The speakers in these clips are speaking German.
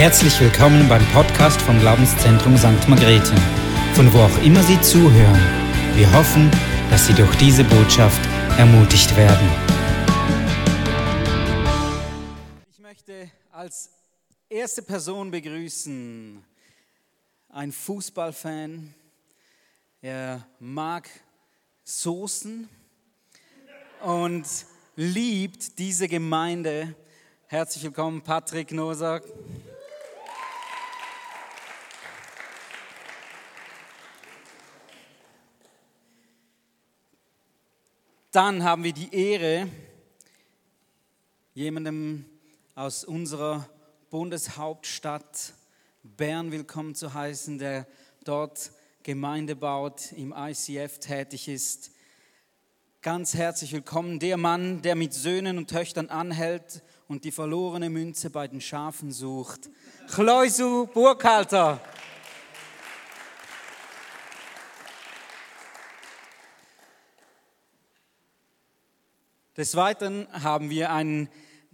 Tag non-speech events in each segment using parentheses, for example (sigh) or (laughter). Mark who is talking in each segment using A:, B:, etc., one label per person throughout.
A: Herzlich willkommen beim Podcast vom Glaubenszentrum St. Margrethe, von wo auch immer Sie zuhören. Wir hoffen, dass Sie durch diese Botschaft ermutigt werden.
B: Ich möchte als erste Person begrüßen einen Fußballfan. Er mag Soßen und liebt diese Gemeinde. Herzlich willkommen, Patrick Nosak. Dann haben wir die Ehre, jemandem aus unserer Bundeshauptstadt Bern willkommen zu heißen, der dort Gemeinde baut, im ICF tätig ist. Ganz herzlich willkommen, der Mann, der mit Söhnen und Töchtern anhält und die verlorene Münze bei den Schafen sucht. Chleusu Burkhalter. Des Weiteren haben wir einen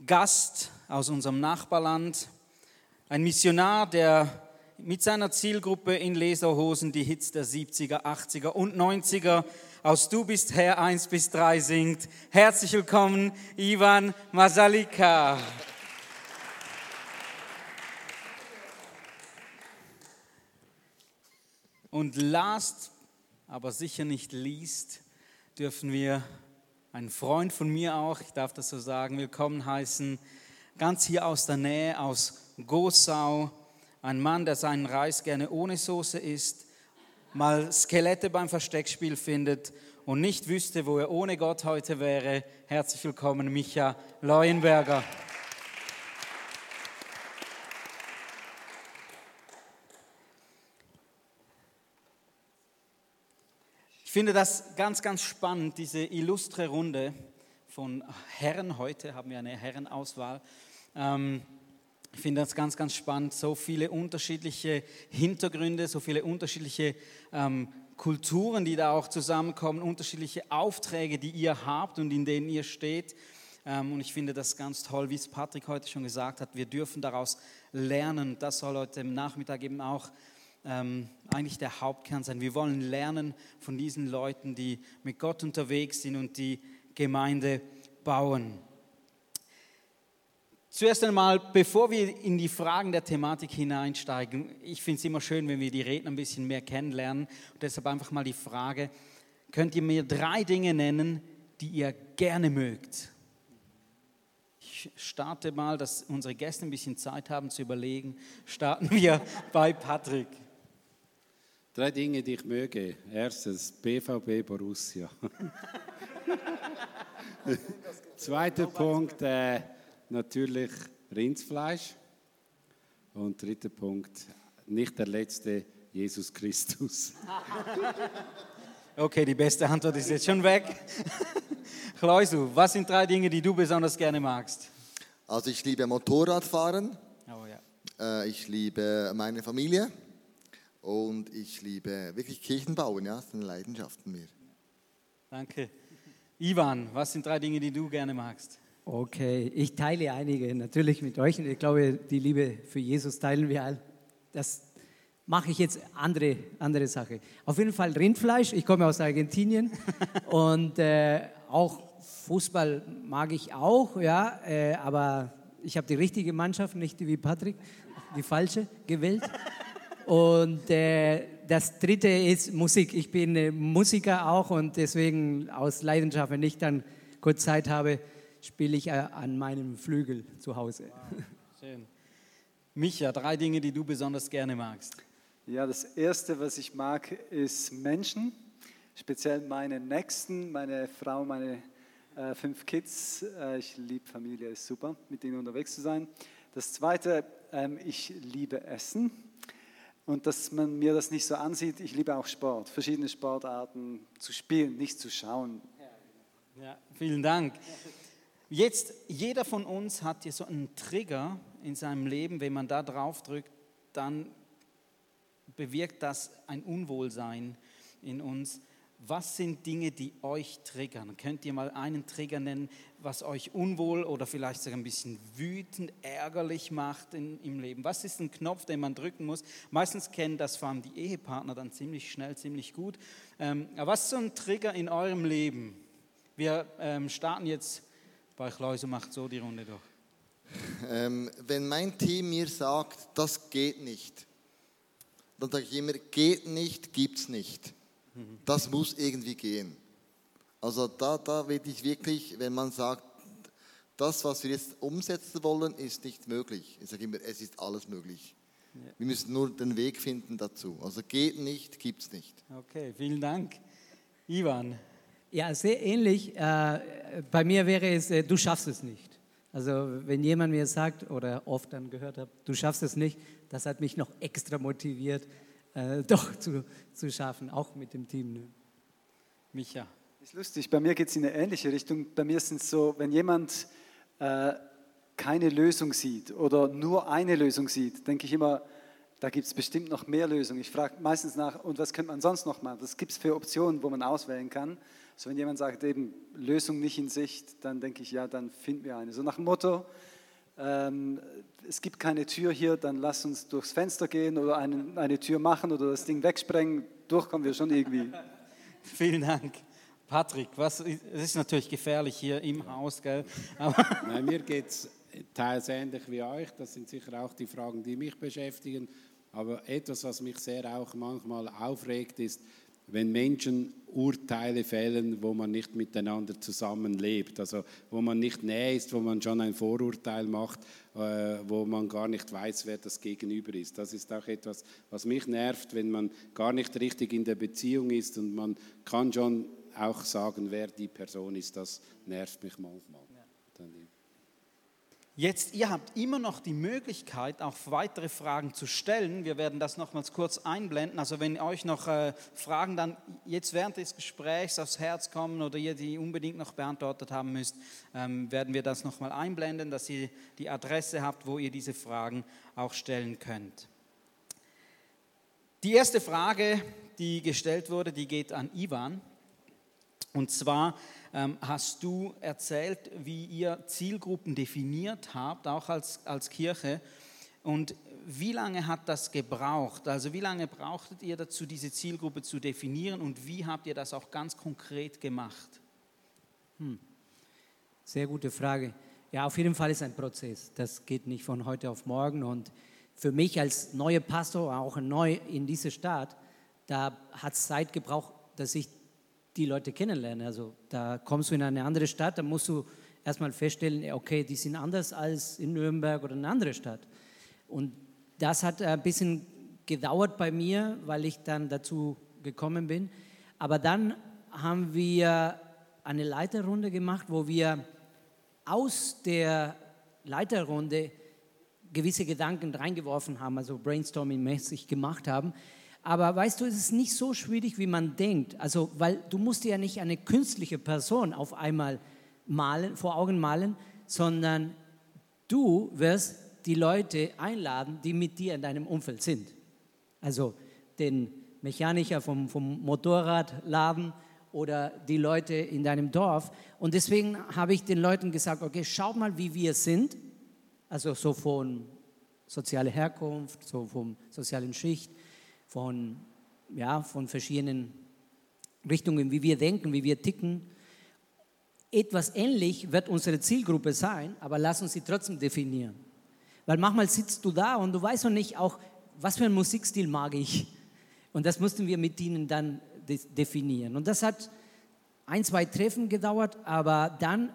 B: Gast aus unserem Nachbarland, ein Missionar, der mit seiner Zielgruppe in Leserhosen die Hits der 70er, 80er und 90er aus Du bist Herr 1 bis 3 singt. Herzlich willkommen, Ivan Masalika. Und last, aber sicher nicht least, dürfen wir einen Freund von mir auch, ich darf das so sagen, willkommen heißen, ganz hier aus der Nähe, aus Gosau, ein Mann, der seinen Reis gerne ohne Soße isst, mal Skelette beim Versteckspiel findet und nicht wüsste, wo er ohne Gott heute wäre. Herzlich willkommen, Micha Leuenberger. Finde das ganz, ganz spannend, diese illustre Runde von Herren. Heute haben wir eine Herrenauswahl. Ähm, ich finde das ganz, ganz spannend. So viele unterschiedliche Hintergründe, so viele unterschiedliche ähm, Kulturen, die da auch zusammenkommen, unterschiedliche Aufträge, die ihr habt und in denen ihr steht. Ähm, und ich finde das ganz toll, wie es Patrick heute schon gesagt hat. Wir dürfen daraus lernen. Das soll heute im Nachmittag eben auch ähm, eigentlich der Hauptkern sein. Wir wollen lernen von diesen Leuten, die mit Gott unterwegs sind und die Gemeinde bauen. Zuerst einmal, bevor wir in die Fragen der Thematik hineinsteigen, ich finde es immer schön, wenn wir die Redner ein bisschen mehr kennenlernen. Und deshalb einfach mal die Frage, könnt ihr mir drei Dinge nennen, die ihr gerne mögt? Ich starte mal, dass unsere Gäste ein bisschen Zeit haben zu überlegen. Starten wir (laughs) bei Patrick.
C: Drei Dinge, die ich möge. Erstens BVB Borussia. (laughs) Zweiter Punkt, äh, natürlich Rindsfleisch. Und dritter Punkt, nicht der letzte, Jesus Christus. (laughs)
B: Okay, die beste Antwort ist jetzt schon weg. (laughs) Kleusu, was sind drei Dinge, die du besonders gerne magst?
D: Also ich liebe Motorradfahren.
B: Oh ja.
D: Äh, ich liebe meine Familie. Und ich liebe wirklich Kirchen bauen, ja, das sind Leidenschaften mir.
B: Danke. Ivan, was sind drei Dinge, die du gerne magst?
E: Okay, ich teile einige natürlich mit euch und ich glaube, die Liebe für Jesus teilen wir all. Das mache ich jetzt andere, andere Sache. Auf jeden Fall Rindfleisch, ich komme aus Argentinien (laughs) und äh, auch Fußball mag ich auch, ja, äh, aber ich habe die richtige Mannschaft, nicht wie Patrick, die falsche gewählt. Und äh, das dritte ist Musik. Ich bin äh, Musiker auch und deswegen aus Leidenschaft, wenn ich dann kurz Zeit habe, spiele ich äh, an meinem Flügel zu Hause.
B: Wow, schön. Micha, drei Dinge, die du besonders gerne magst.
F: Ja, das erste, was ich mag, ist Menschen, speziell meine Nächsten, meine Frau, meine äh, fünf Kids. Äh, ich liebe Familie, ist super, mit ihnen unterwegs zu sein. Das zweite, ähm, ich liebe Essen und dass man mir das nicht so ansieht. Ich liebe auch Sport, verschiedene Sportarten zu spielen, nicht zu schauen.
B: Ja, vielen Dank. Jetzt, jeder von uns hat hier so einen Trigger in seinem Leben, wenn man da drauf drückt, dann bewirkt das ein Unwohlsein in uns. Was sind Dinge, die euch triggern? Könnt ihr mal einen Trigger nennen, was euch unwohl oder vielleicht sogar ein bisschen wütend, ärgerlich macht in, im Leben? Was ist ein Knopf, den man drücken muss? Meistens kennen das vor allem die Ehepartner dann ziemlich schnell, ziemlich gut. Ähm, aber was ist so ein Trigger in eurem Leben? Wir ähm, starten jetzt bei Läuse, macht so die Runde durch.
D: Ähm, wenn mein Team mir sagt, das geht nicht, dann sage ich immer, geht nicht, gibt's nicht. Das muss irgendwie gehen. Also da, da will ich wirklich, wenn man sagt, das, was wir jetzt umsetzen wollen, ist nicht möglich. Ich sage immer, es ist alles möglich. Wir müssen nur den Weg finden dazu. Also geht nicht, gibt's nicht.
B: Okay, vielen Dank. Ivan,
E: Ja, sehr ähnlich. Äh, bei mir wäre es, äh, du schaffst es nicht. Also wenn jemand mir sagt oder oft dann gehört habe, du schaffst es nicht, das hat mich noch extra motiviert, äh, (laughs) doch zu, zu schaffen, auch mit dem Team. Ne?
B: Micha.
F: Ist lustig, bei mir geht es in eine ähnliche Richtung. Bei mir sind es so, wenn jemand äh, keine Lösung sieht oder nur eine Lösung sieht, denke ich immer, da gibt es bestimmt noch mehr Lösungen. Ich frage meistens nach, und was könnte man sonst noch machen? Was gibt es für Optionen, wo man auswählen kann? So, wenn jemand sagt, eben Lösung nicht in Sicht, dann denke ich, ja, dann finden wir eine. So nach dem Motto, ähm, es gibt keine Tür hier, dann lass uns durchs Fenster gehen oder eine, eine Tür machen oder das Ding wegsprengen. Durchkommen wir schon irgendwie. (laughs)
B: Vielen Dank. Patrick, was, es ist natürlich gefährlich hier im Haus, gell? (laughs) Aber
C: Nein, mir geht es teils ähnlich wie euch. Das sind sicher auch die Fragen, die mich beschäftigen. Aber etwas, was mich sehr auch manchmal aufregt, ist, wenn Menschen Urteile fällen, wo man nicht miteinander zusammenlebt, also wo man nicht näher ist, wo man schon ein Vorurteil macht, äh, wo man gar nicht weiß, wer das Gegenüber ist. Das ist auch etwas, was mich nervt, wenn man gar nicht richtig in der Beziehung ist und man kann schon auch sagen, wer die Person ist. Das nervt mich manchmal.
B: Jetzt, ihr habt immer noch die Möglichkeit, auch weitere Fragen zu stellen. Wir werden das nochmals kurz einblenden. Also wenn euch noch äh, Fragen dann jetzt während des Gesprächs aufs Herz kommen oder ihr die unbedingt noch beantwortet haben müsst, ähm, werden wir das nochmal einblenden, dass ihr die Adresse habt, wo ihr diese Fragen auch stellen könnt. Die erste Frage, die gestellt wurde, die geht an Ivan. Und zwar ähm, hast du erzählt, wie ihr Zielgruppen definiert habt, auch als, als Kirche. Und wie lange hat das gebraucht? Also wie lange brauchtet ihr dazu, diese Zielgruppe zu definieren und wie habt ihr das auch ganz konkret gemacht?
E: Sehr gute Frage. Ja, auf jeden Fall ist ein Prozess. Das geht nicht von heute auf morgen. Und für mich als neuer Pastor, auch neu in dieser Stadt, da hat es Zeit gebraucht, dass ich die Leute kennenlerne. Also da kommst du in eine andere Stadt, da musst du erstmal feststellen, okay, die sind anders als in Nürnberg oder in einer anderen Stadt. Und das hat ein bisschen gedauert bei mir, weil ich dann dazu gekommen bin. Aber dann haben wir eine Leiterrunde gemacht, wo wir aus der Leiterrunde gewisse Gedanken reingeworfen haben, also brainstorming-mäßig gemacht haben. Aber weißt du, es ist nicht so schwierig, wie man denkt. Also, weil du musst ja nicht eine künstliche Person auf einmal malen, vor Augen malen, sondern du wirst die Leute einladen, die mit dir in deinem Umfeld sind. Also den Mechaniker vom, vom Motorradladen oder die Leute in deinem Dorf. Und deswegen habe ich den Leuten gesagt, okay, schaut mal, wie wir sind. Also so von sozialer Herkunft, so vom sozialen Schicht, von, ja, von verschiedenen Richtungen, wie wir denken, wie wir ticken. Etwas ähnlich wird unsere Zielgruppe sein, aber lass uns sie trotzdem definieren. Weil manchmal sitzt du da und du weißt noch nicht auch, was für einen Musikstil mag ich. Und das mussten wir mit ihnen dann de definieren. Und das hat ein, zwei Treffen gedauert, aber dann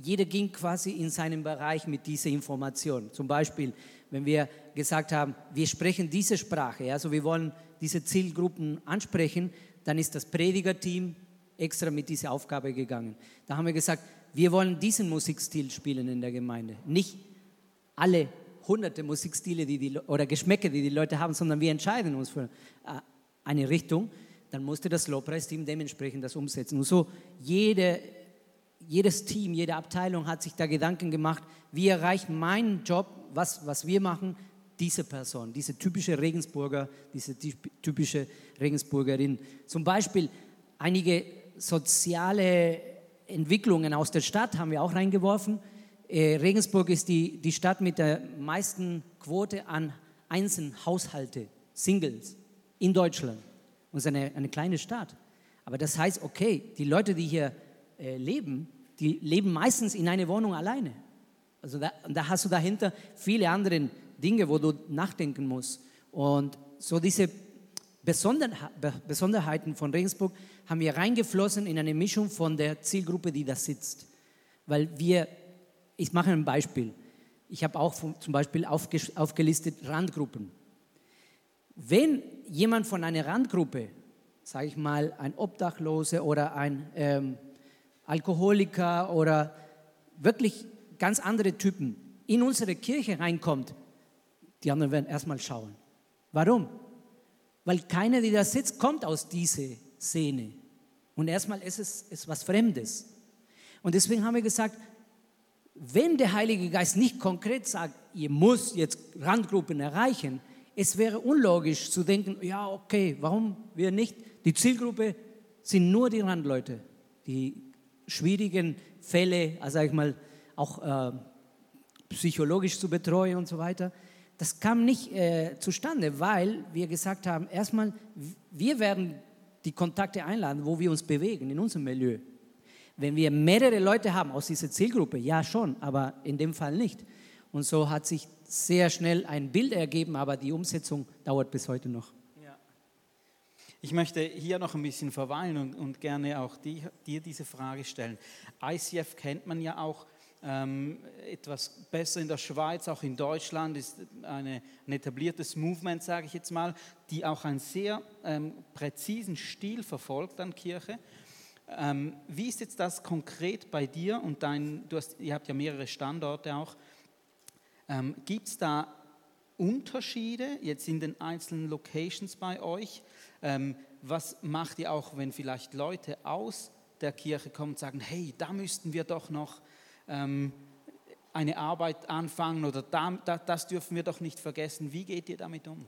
E: jeder ging quasi in seinen Bereich mit dieser Information. Zum Beispiel, wenn wir gesagt haben, wir sprechen diese Sprache, also wir wollen diese Zielgruppen ansprechen, dann ist das Predigerteam extra mit dieser Aufgabe gegangen. Da haben wir gesagt, wir wollen diesen Musikstil spielen in der Gemeinde. Nicht alle hunderte Musikstile die die, oder Geschmäcke, die die Leute haben, sondern wir entscheiden uns für äh, eine Richtung. Dann musste das Lobpreisteam dementsprechend das umsetzen. Und so jede, jedes Team, jede Abteilung hat sich da Gedanken gemacht, wie erreicht mein Job, was, was wir machen, diese Person, diese typische Regensburger, diese typische Regensburgerin. Zum Beispiel einige soziale Entwicklungen aus der Stadt haben wir auch reingeworfen. Äh, Regensburg ist die, die Stadt mit der meisten Quote an Einzelhaushalte, Singles in Deutschland. Und es ist eine, eine kleine Stadt. Aber das heißt, okay, die Leute, die hier äh, leben, die leben meistens in einer Wohnung alleine. Also da, da hast du dahinter viele andere Dinge, wo du nachdenken musst. Und so diese Besonderheiten von Regensburg haben wir reingeflossen in eine Mischung von der Zielgruppe, die da sitzt. Weil wir, ich mache ein Beispiel. Ich habe auch zum Beispiel aufgelistet Randgruppen. Wenn jemand von einer Randgruppe, sage ich mal, ein Obdachlose oder ein ähm, Alkoholiker oder wirklich ganz andere Typen in unsere Kirche reinkommt, die anderen werden erstmal schauen. Warum? Weil keiner, der da sitzt, kommt aus dieser Szene. Und erstmal ist es ist was Fremdes. Und deswegen haben wir gesagt, wenn der Heilige Geist nicht konkret sagt, ihr müsst jetzt Randgruppen erreichen, es wäre unlogisch zu denken, ja, okay, warum wir nicht? Die Zielgruppe sind nur die Randleute, die schwierigen Fälle, also sag ich mal, auch äh, psychologisch zu betreuen und so weiter. Das kam nicht äh, zustande, weil wir gesagt haben, erstmal, wir werden die Kontakte einladen, wo wir uns bewegen, in unserem Milieu. Wenn wir mehrere Leute haben aus dieser Zielgruppe, ja schon, aber in dem Fall nicht. Und so hat sich sehr schnell ein Bild ergeben, aber die Umsetzung dauert bis heute noch. Ja.
B: Ich möchte hier noch ein bisschen verweilen und, und gerne auch die, dir diese Frage stellen. ICF kennt man ja auch ähm, etwas besser in der Schweiz, auch in Deutschland ist eine, ein etabliertes Movement, sage ich jetzt mal, die auch einen sehr ähm, präzisen Stil verfolgt an Kirche. Ähm, wie ist jetzt das konkret bei dir und dein, du hast, ihr habt ja mehrere Standorte auch. Ähm, Gibt es da Unterschiede jetzt in den einzelnen Locations bei euch? Ähm, was macht ihr auch, wenn vielleicht Leute aus der Kirche kommen und sagen, hey, da müssten wir doch noch ähm, eine Arbeit anfangen oder da, da, das dürfen wir doch nicht vergessen. Wie geht ihr damit um?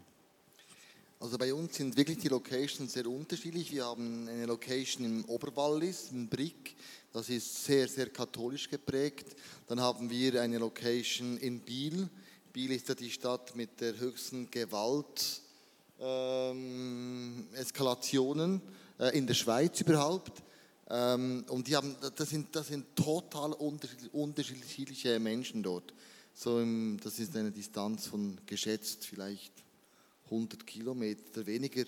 D: Also bei uns sind wirklich die Locations sehr unterschiedlich. Wir haben eine Location im Oberwallis, in Brick, das ist sehr, sehr katholisch geprägt. Dann haben wir eine Location in Biel. Biel ist ja die Stadt mit der höchsten Gewalt. Ähm, Eskalationen äh, in der Schweiz überhaupt. Ähm, und die haben, das, sind, das sind total unterschiedliche Menschen dort. So im, das ist eine Distanz von geschätzt vielleicht 100 Kilometer weniger.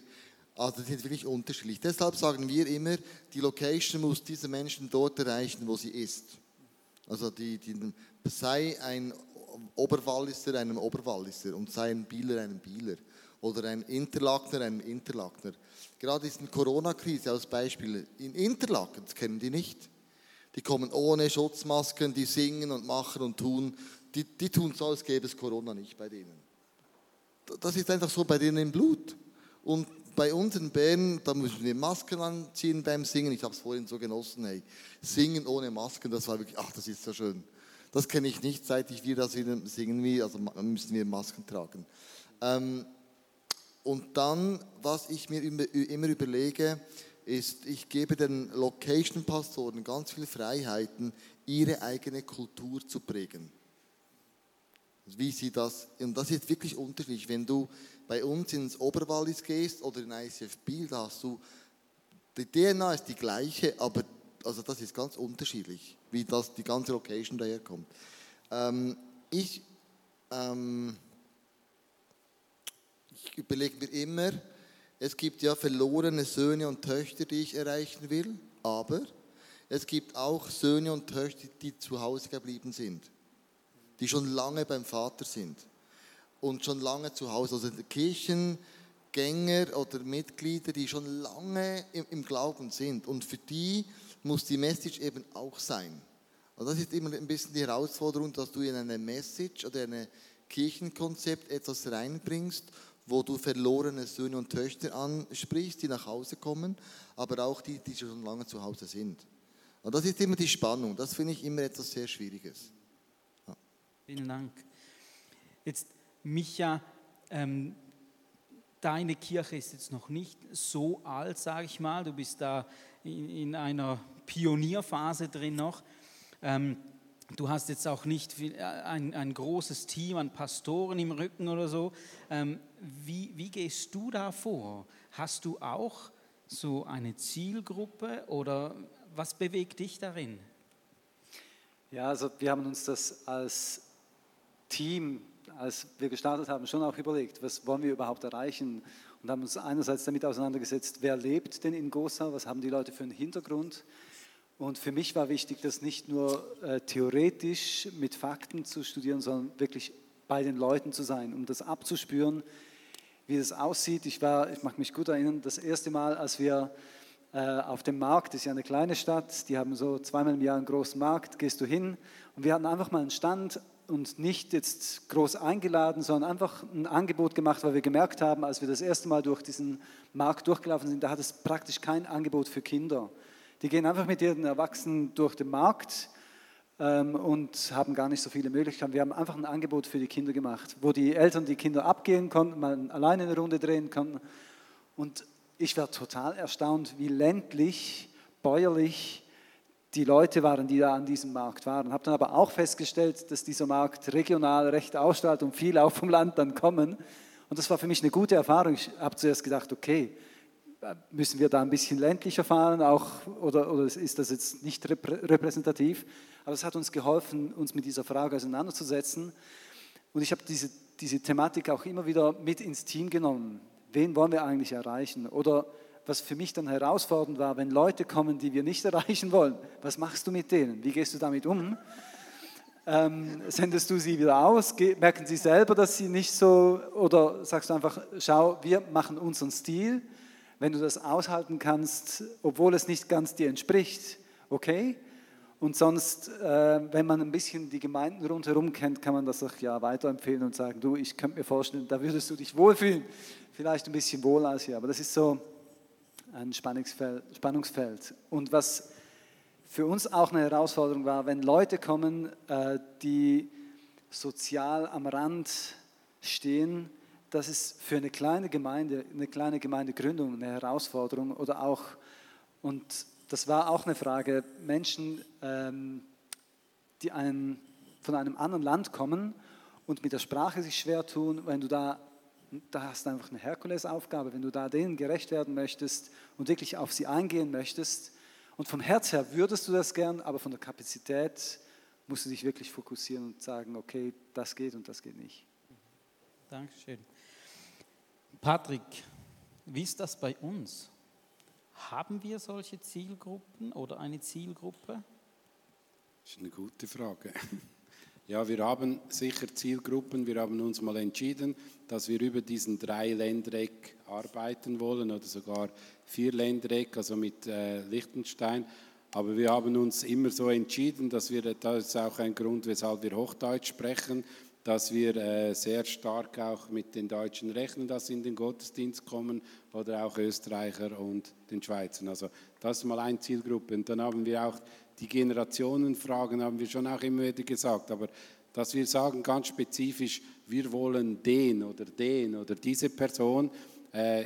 D: Also die sind wirklich unterschiedlich. Deshalb sagen wir immer, die Location muss diese Menschen dort erreichen, wo sie ist. Also die, die, sei ein Oberwalliser einem Oberwalliser und sei ein Bieler einem Bieler oder ein Interlakener einem Interlakener. Gerade ist in Corona-Krise als Beispiel in Interlaken, das kennen die nicht. Die kommen ohne Schutzmasken, die singen und machen und tun. Die, die tun so, als gäbe es Corona nicht bei denen. Das ist einfach so bei denen im Blut. Und bei uns in Bern, da müssen wir Masken anziehen beim Singen. Ich habe es vorhin so genossen, hey. Singen ohne Masken, das war wirklich, ach, das ist so schön. Das kenne ich nicht, seit ich wir das singen, also müssen wir Masken tragen. Ähm, und dann, was ich mir immer überlege, ist, ich gebe den Location-Pastoren ganz viele Freiheiten, ihre eigene Kultur zu prägen. Wie sie das, und das ist wirklich unterschiedlich. Wenn du bei uns ins Oberwallis gehst oder in ICF Biel, da hast du, die DNA ist die gleiche, aber also das ist ganz unterschiedlich, wie das die ganze Location daherkommt. Ähm, ich ähm, ich überlege mir immer, es gibt ja verlorene Söhne und Töchter, die ich erreichen will, aber es gibt auch Söhne und Töchter, die zu Hause geblieben sind, die schon lange beim Vater sind und schon lange zu Hause, also Kirchengänger oder Mitglieder, die schon lange im, im Glauben sind. Und für die muss die Message eben auch sein. Und das ist immer ein bisschen die Herausforderung, dass du in eine Message oder ein Kirchenkonzept etwas reinbringst, wo du verlorene Söhne und Töchter ansprichst, die nach Hause kommen, aber auch die, die schon lange zu Hause sind. Und das ist immer die Spannung. Das finde ich immer etwas sehr Schwieriges.
B: Ja. Vielen Dank. Jetzt, Micha, ähm, deine Kirche ist jetzt noch nicht so alt, sage ich mal. Du bist da in, in einer Pionierphase drin noch. Ähm, du hast jetzt auch nicht äh, ein, ein, großes Team an Pastoren im Rücken oder so. Ähm, wie, wie gehst du da vor? Hast du auch so eine Zielgruppe oder was bewegt dich darin?
F: Ja, also wir haben uns das als Team, als wir gestartet haben, schon auch überlegt, was wollen wir überhaupt erreichen und haben uns einerseits damit auseinandergesetzt, wer lebt denn in Gosau, was haben die Leute für einen Hintergrund. Und für mich war wichtig, das nicht nur äh, theoretisch mit Fakten zu studieren, sondern wirklich bei den Leuten zu sein, um das abzuspüren, wie das aussieht. Ich war, ich mag mich gut erinnern, das erste Mal, als wir äh, auf dem Markt, das ist ja eine kleine Stadt, die haben so zweimal im Jahr einen großen Markt, gehst du hin und wir hatten einfach mal einen Stand und nicht jetzt groß eingeladen, sondern einfach ein Angebot gemacht, weil wir gemerkt haben, als wir das erste Mal durch diesen Markt durchgelaufen sind, da hat es praktisch kein Angebot für Kinder. Die gehen einfach mit ihren Erwachsenen durch den Markt und haben gar nicht so viele Möglichkeiten. Wir haben einfach ein Angebot für die Kinder gemacht, wo die Eltern die Kinder abgehen konnten, mal alleine eine Runde drehen konnten. Und ich war total erstaunt, wie ländlich, bäuerlich die Leute waren, die da an diesem Markt waren. Habe dann aber auch festgestellt, dass dieser Markt regional recht ausstrahlt und viele auch vom Land dann kommen. Und das war für mich eine gute Erfahrung. Ich habe zuerst gedacht, okay, müssen wir da ein bisschen ländlicher fahren auch, oder, oder ist das jetzt nicht repräsentativ? Aber es hat uns geholfen, uns mit dieser Frage auseinanderzusetzen. Und ich habe diese, diese Thematik auch immer wieder mit ins Team genommen. Wen wollen wir eigentlich erreichen? Oder was für mich dann herausfordernd war, wenn Leute kommen, die wir nicht (laughs) erreichen wollen, was machst du mit denen? Wie gehst du damit um? Ähm, sendest du sie wieder aus? Merken sie selber, dass sie nicht so, oder sagst du einfach, schau, wir machen unseren Stil. Wenn du das aushalten kannst, obwohl es nicht ganz dir entspricht, okay. Und sonst, äh, wenn man ein bisschen die Gemeinden rundherum kennt, kann man das auch ja weiterempfehlen und sagen, du, ich könnte mir vorstellen, da würdest du dich wohlfühlen. Vielleicht ein bisschen wohler als hier, aber das ist so, ein Spannungsfeld, Spannungsfeld. Und was für uns auch eine Herausforderung war, wenn Leute kommen, äh, die sozial am Rand stehen, das ist für eine kleine Gemeinde, eine kleine Gemeindegründung eine Herausforderung oder auch, und das war auch eine Frage, Menschen, ähm, die einen, von einem anderen Land kommen und mit der Sprache sich schwer tun, wenn du da da hast du einfach eine Herkulesaufgabe, wenn du da denen gerecht werden möchtest und wirklich auf sie eingehen möchtest. Und vom Herz her würdest du das gern, aber von der Kapazität musst du dich wirklich fokussieren und sagen, okay, das geht und das geht nicht.
B: Dankeschön. Patrick, wie ist das bei uns? Haben wir solche Zielgruppen oder eine Zielgruppe?
C: Das ist eine gute Frage. (laughs) Ja, wir haben sicher Zielgruppen. Wir haben uns mal entschieden, dass wir über diesen drei Ländereck arbeiten wollen oder sogar vier Ländereck, also mit äh, Liechtenstein. Aber wir haben uns immer so entschieden, dass wir, das ist auch ein Grund, weshalb wir Hochdeutsch sprechen, dass wir äh, sehr stark auch mit den Deutschen rechnen, dass sie in den Gottesdienst kommen oder auch Österreicher und den Schweizern. Also das ist mal eine Zielgruppe. Und dann haben wir auch die Generationenfragen haben wir schon auch immer wieder gesagt, aber dass wir sagen ganz spezifisch, wir wollen den oder den oder diese Person, äh,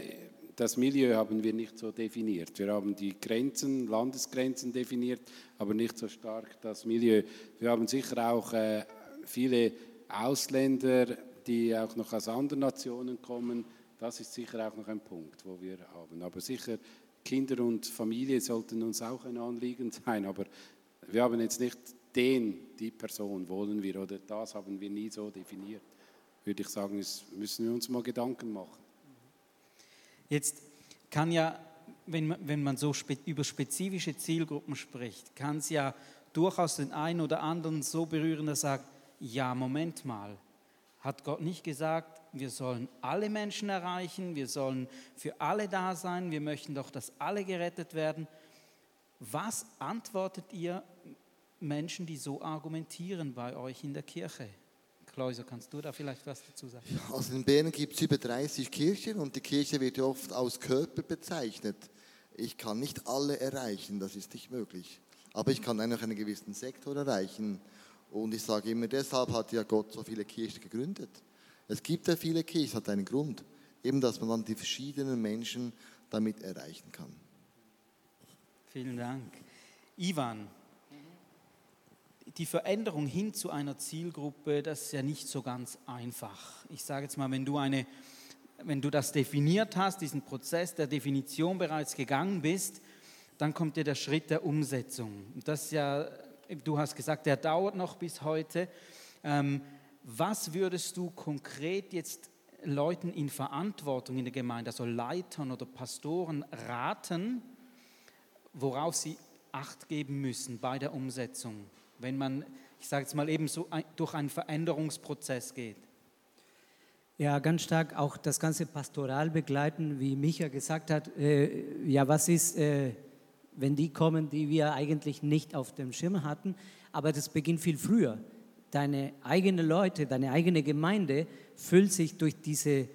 C: das Milieu haben wir nicht so definiert. Wir haben die Grenzen, Landesgrenzen definiert, aber nicht so stark das Milieu. Wir haben sicher auch äh, viele Ausländer, die auch noch aus anderen Nationen kommen. Das ist sicher auch noch ein Punkt, wo wir haben. Aber sicher Kinder und Familie sollten uns auch ein Anliegen (laughs) sein, aber wir haben jetzt nicht den, die Person wollen wir oder das haben wir nie so definiert. Würde ich sagen, das müssen wir uns mal Gedanken machen.
B: Jetzt kann ja, wenn man, wenn man so spe über spezifische Zielgruppen spricht, kann es ja durchaus den einen oder anderen so berühren, dass er sagt, ja, Moment mal, hat Gott nicht gesagt, wir sollen alle Menschen erreichen, wir sollen für alle da sein, wir möchten doch, dass alle gerettet werden. Was antwortet ihr Menschen, die so argumentieren bei euch in der Kirche? Klauser, kannst du da vielleicht was dazu sagen?
D: Also in Bern gibt es über 30 Kirchen und die Kirche wird oft als Körper bezeichnet. Ich kann nicht alle erreichen, das ist nicht möglich. Aber ich kann einen gewissen Sektor erreichen. Und ich sage immer, deshalb hat ja Gott so viele Kirchen gegründet. Es gibt ja viele Kirchen, hat einen Grund. eben dass man dann die verschiedenen Menschen damit erreichen kann.
B: Vielen Dank. Ivan, die Veränderung hin zu einer Zielgruppe, das ist ja nicht so ganz einfach. Ich sage jetzt mal, wenn du, eine, wenn du das definiert hast, diesen Prozess der Definition bereits gegangen bist, dann kommt dir der Schritt der Umsetzung. Das ist ja, du hast gesagt, der dauert noch bis heute. Ähm, was würdest du konkret jetzt Leuten in Verantwortung in der Gemeinde, also Leitern oder Pastoren, raten, worauf sie Acht geben müssen bei der Umsetzung, wenn man, ich sage jetzt mal eben so, durch einen Veränderungsprozess geht?
E: Ja, ganz stark auch das ganze Pastoral begleiten, wie Micha gesagt hat. Äh, ja, was ist, äh, wenn die kommen, die wir eigentlich nicht auf dem Schirm hatten? Aber das beginnt viel früher deine eigenen Leute, deine eigene Gemeinde füllt sich durch diese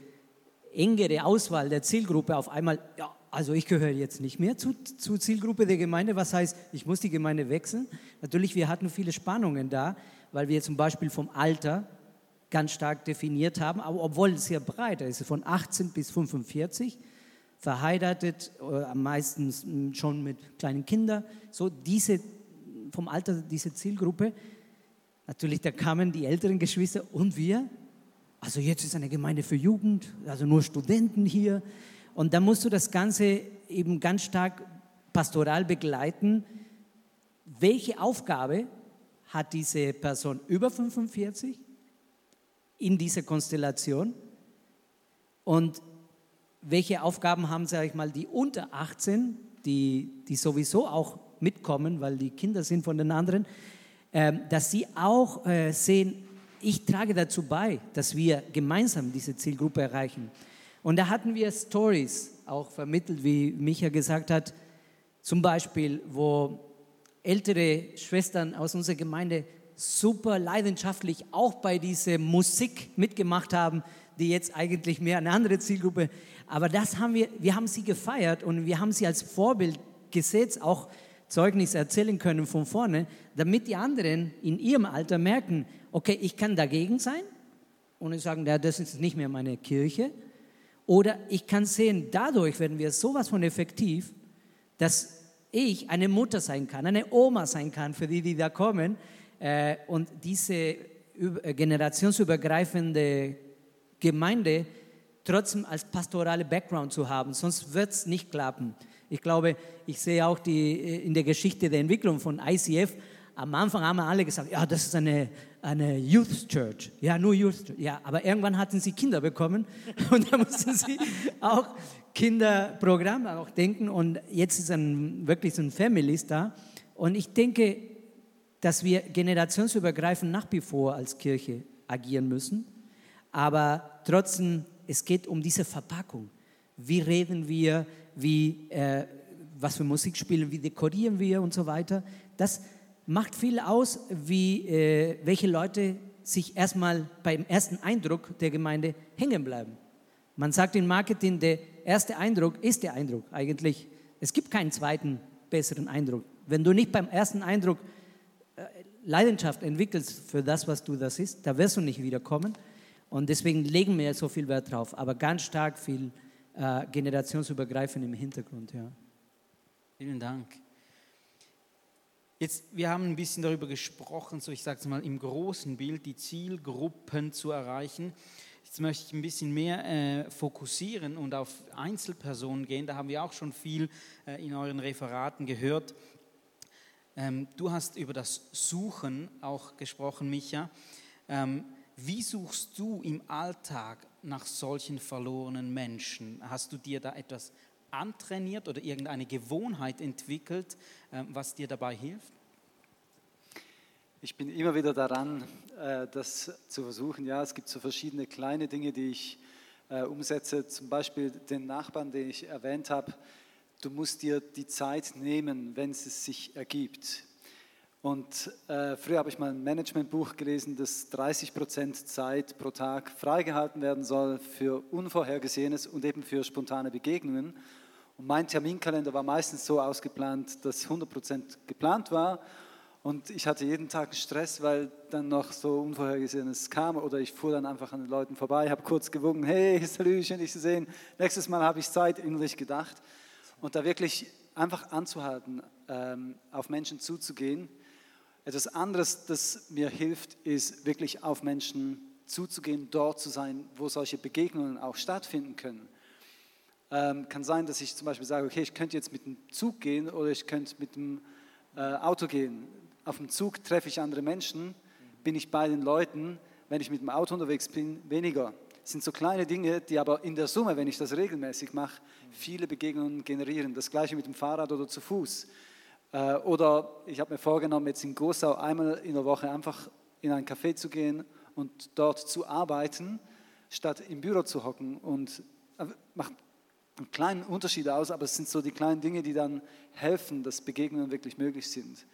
E: engere Auswahl der Zielgruppe auf einmal, ja, also ich gehöre jetzt nicht mehr zur zu Zielgruppe der Gemeinde, was heißt, ich muss die Gemeinde wechseln. Natürlich, wir hatten viele Spannungen da, weil wir zum Beispiel vom Alter ganz stark definiert haben, aber obwohl es sehr breit ist, von 18 bis 45, verheiratet, äh, am meisten schon mit kleinen Kindern, so diese, vom Alter diese Zielgruppe, Natürlich, da kamen die älteren Geschwister und wir. Also jetzt ist eine Gemeinde für Jugend, also nur Studenten hier. Und da musst du das Ganze eben ganz stark pastoral begleiten. Welche Aufgabe hat diese Person über 45 in dieser Konstellation? Und welche Aufgaben haben, sage ich mal, die unter 18, die, die sowieso auch mitkommen, weil die Kinder sind von den anderen? Ähm, dass sie auch äh, sehen, ich trage dazu bei, dass wir gemeinsam diese Zielgruppe erreichen. Und da hatten wir Stories auch vermittelt, wie Micha gesagt hat, zum Beispiel, wo ältere Schwestern aus unserer Gemeinde super leidenschaftlich auch bei dieser Musik mitgemacht haben, die jetzt eigentlich mehr eine andere Zielgruppe. Aber das haben wir, wir haben sie gefeiert und wir haben sie als Vorbild gesetzt, auch Zeugnis erzählen können von vorne, damit die anderen in ihrem Alter merken, okay, ich kann dagegen sein und sagen, ja, das ist nicht mehr meine Kirche. Oder ich kann sehen, dadurch werden wir sowas von effektiv, dass ich eine Mutter sein kann, eine Oma sein kann für die, die da kommen. Äh, und diese äh, generationsübergreifende Gemeinde trotzdem als pastorale Background zu haben, sonst wird es nicht klappen. Ich glaube, ich sehe auch die, äh, in der Geschichte der Entwicklung von ICF, am Anfang haben alle gesagt, ja, das ist eine, eine Youth Church. Ja, nur Youth Church. Ja, aber irgendwann hatten sie Kinder bekommen (laughs) und da mussten sie auch Kinderprogramm auch denken und jetzt ist ein, wirklich so ein Families da. Und ich denke, dass wir generationsübergreifend nach wie vor als Kirche agieren müssen, aber trotzdem, es geht um diese Verpackung. Wie reden wir, wie, äh, was für Musik spielen, wie dekorieren wir und so weiter. Das macht viel aus, wie, äh, welche Leute sich erstmal beim ersten Eindruck der Gemeinde hängen bleiben. Man sagt im Marketing, der erste Eindruck ist der Eindruck eigentlich. Es gibt keinen zweiten besseren Eindruck. Wenn du nicht beim ersten Eindruck äh, Leidenschaft entwickelst für das, was du das ist, da wirst du nicht wiederkommen. Und deswegen legen wir so viel Wert drauf, aber ganz stark viel äh, generationsübergreifend im Hintergrund. Ja.
B: Vielen Dank. Jetzt, wir haben ein bisschen darüber gesprochen, so ich sage es mal im großen Bild, die Zielgruppen zu erreichen. Jetzt möchte ich ein bisschen mehr äh, fokussieren und auf Einzelpersonen gehen. Da haben wir auch schon viel äh, in euren Referaten gehört. Ähm, du hast über das Suchen auch gesprochen, Micha. Ähm, wie suchst du im Alltag nach solchen verlorenen Menschen? Hast du dir da etwas antrainiert oder irgendeine Gewohnheit entwickelt, ähm, was dir dabei hilft?
F: Ich bin immer wieder daran, äh, das zu versuchen. Ja, es gibt so verschiedene kleine Dinge, die ich äh, umsetze. Zum Beispiel den Nachbarn, den ich erwähnt habe. Du musst dir die Zeit nehmen, wenn es sich ergibt. Und äh, früher habe ich mal ein Managementbuch gelesen, dass 30 Prozent Zeit pro Tag freigehalten werden soll für Unvorhergesehenes und eben für spontane Begegnungen. Und mein Terminkalender war meistens so ausgeplant, dass 100 Prozent geplant war. Und ich hatte jeden Tag Stress, weil dann noch so Unvorhergesehenes kam oder ich fuhr dann einfach an den Leuten vorbei, habe kurz gewunken, hey, salut, schön dich zu sehen. Nächstes Mal habe ich Zeit, innerlich gedacht. Und da wirklich einfach anzuhalten, ähm, auf Menschen zuzugehen. Etwas anderes, das mir hilft, ist wirklich auf Menschen zuzugehen, dort zu sein, wo solche Begegnungen auch stattfinden können. Ähm, kann sein, dass ich zum Beispiel sage, okay, ich könnte jetzt mit dem Zug gehen oder ich könnte mit dem äh, Auto gehen auf dem Zug treffe ich andere Menschen, bin ich bei den Leuten, wenn ich mit dem Auto unterwegs bin, weniger. Das sind so kleine Dinge, die aber in der Summe, wenn ich das regelmäßig mache, viele Begegnungen generieren. Das gleiche mit dem Fahrrad oder zu Fuß. Äh, oder ich habe mir vorgenommen, jetzt in Gosau einmal in der Woche einfach in ein Café zu gehen und dort zu arbeiten, statt im Büro zu hocken. Und äh, macht einen kleinen Unterschied aus, aber es sind so die kleinen Dinge, die dann helfen, dass Begegnungen wirklich möglich sind.